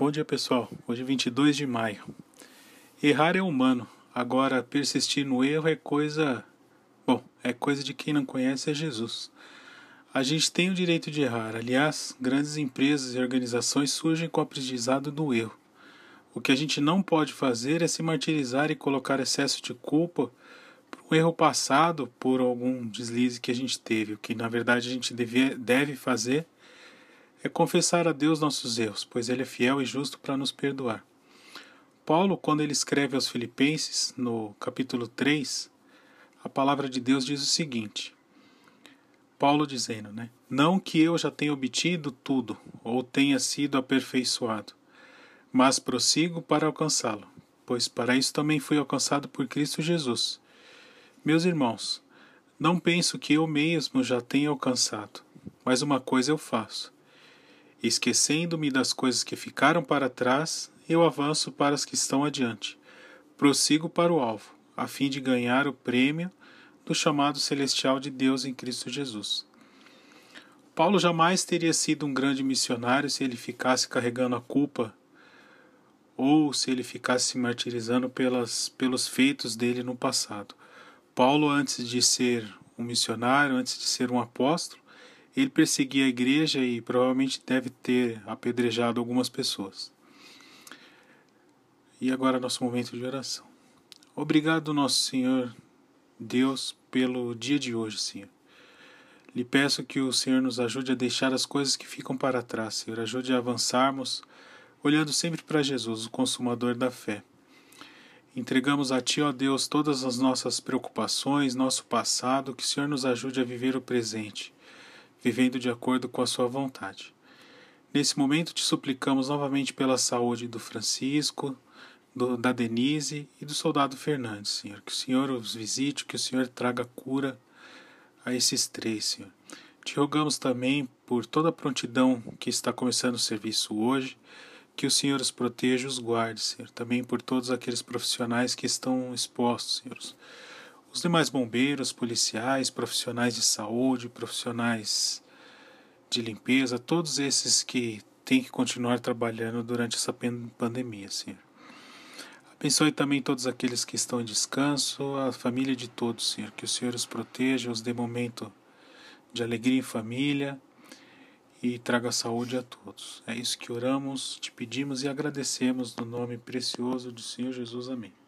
Bom dia, pessoal. Hoje é 22 de maio. Errar é humano. Agora, persistir no erro é coisa. Bom, é coisa de quem não conhece é Jesus. A gente tem o direito de errar. Aliás, grandes empresas e organizações surgem com o aprendizado do erro. O que a gente não pode fazer é se martirizar e colocar excesso de culpa por um erro passado, por algum deslize que a gente teve. O que na verdade a gente deve, deve fazer é confessar a Deus nossos erros, pois Ele é fiel e justo para nos perdoar. Paulo, quando ele escreve aos Filipenses, no capítulo 3, a palavra de Deus diz o seguinte: Paulo dizendo, né? Não que eu já tenha obtido tudo, ou tenha sido aperfeiçoado, mas prossigo para alcançá-lo, pois para isso também fui alcançado por Cristo Jesus. Meus irmãos, não penso que eu mesmo já tenha alcançado, mas uma coisa eu faço Esquecendo-me das coisas que ficaram para trás, eu avanço para as que estão adiante. Prossigo para o alvo, a fim de ganhar o prêmio do chamado celestial de Deus em Cristo Jesus. Paulo jamais teria sido um grande missionário se ele ficasse carregando a culpa ou se ele ficasse se martirizando pelas, pelos feitos dele no passado. Paulo, antes de ser um missionário, antes de ser um apóstolo, ele perseguia a igreja e provavelmente deve ter apedrejado algumas pessoas. E agora nosso momento de oração. Obrigado, nosso Senhor Deus, pelo dia de hoje, Senhor. Lhe peço que o Senhor nos ajude a deixar as coisas que ficam para trás, Senhor. Ajude a avançarmos, olhando sempre para Jesus, o consumador da fé. Entregamos a Ti, ó Deus, todas as nossas preocupações, nosso passado, que o Senhor nos ajude a viver o presente vivendo de acordo com a Sua vontade. Nesse momento te suplicamos novamente pela saúde do Francisco, do, da Denise e do soldado Fernandes, Senhor. Que o Senhor os visite, que o Senhor traga cura a esses três, Senhor. Te rogamos também por toda a prontidão que está começando o serviço hoje, que o Senhor os proteja e os guarde, Senhor. Também por todos aqueles profissionais que estão expostos, Senhor os demais bombeiros, policiais, profissionais de saúde, profissionais de limpeza, todos esses que têm que continuar trabalhando durante essa pandemia, Senhor. Abençoe também todos aqueles que estão em descanso, a família de todos, Senhor. Que o Senhor os proteja, os dê momento de alegria em família e traga saúde a todos. É isso que oramos, te pedimos e agradecemos no nome precioso do Senhor Jesus. Amém.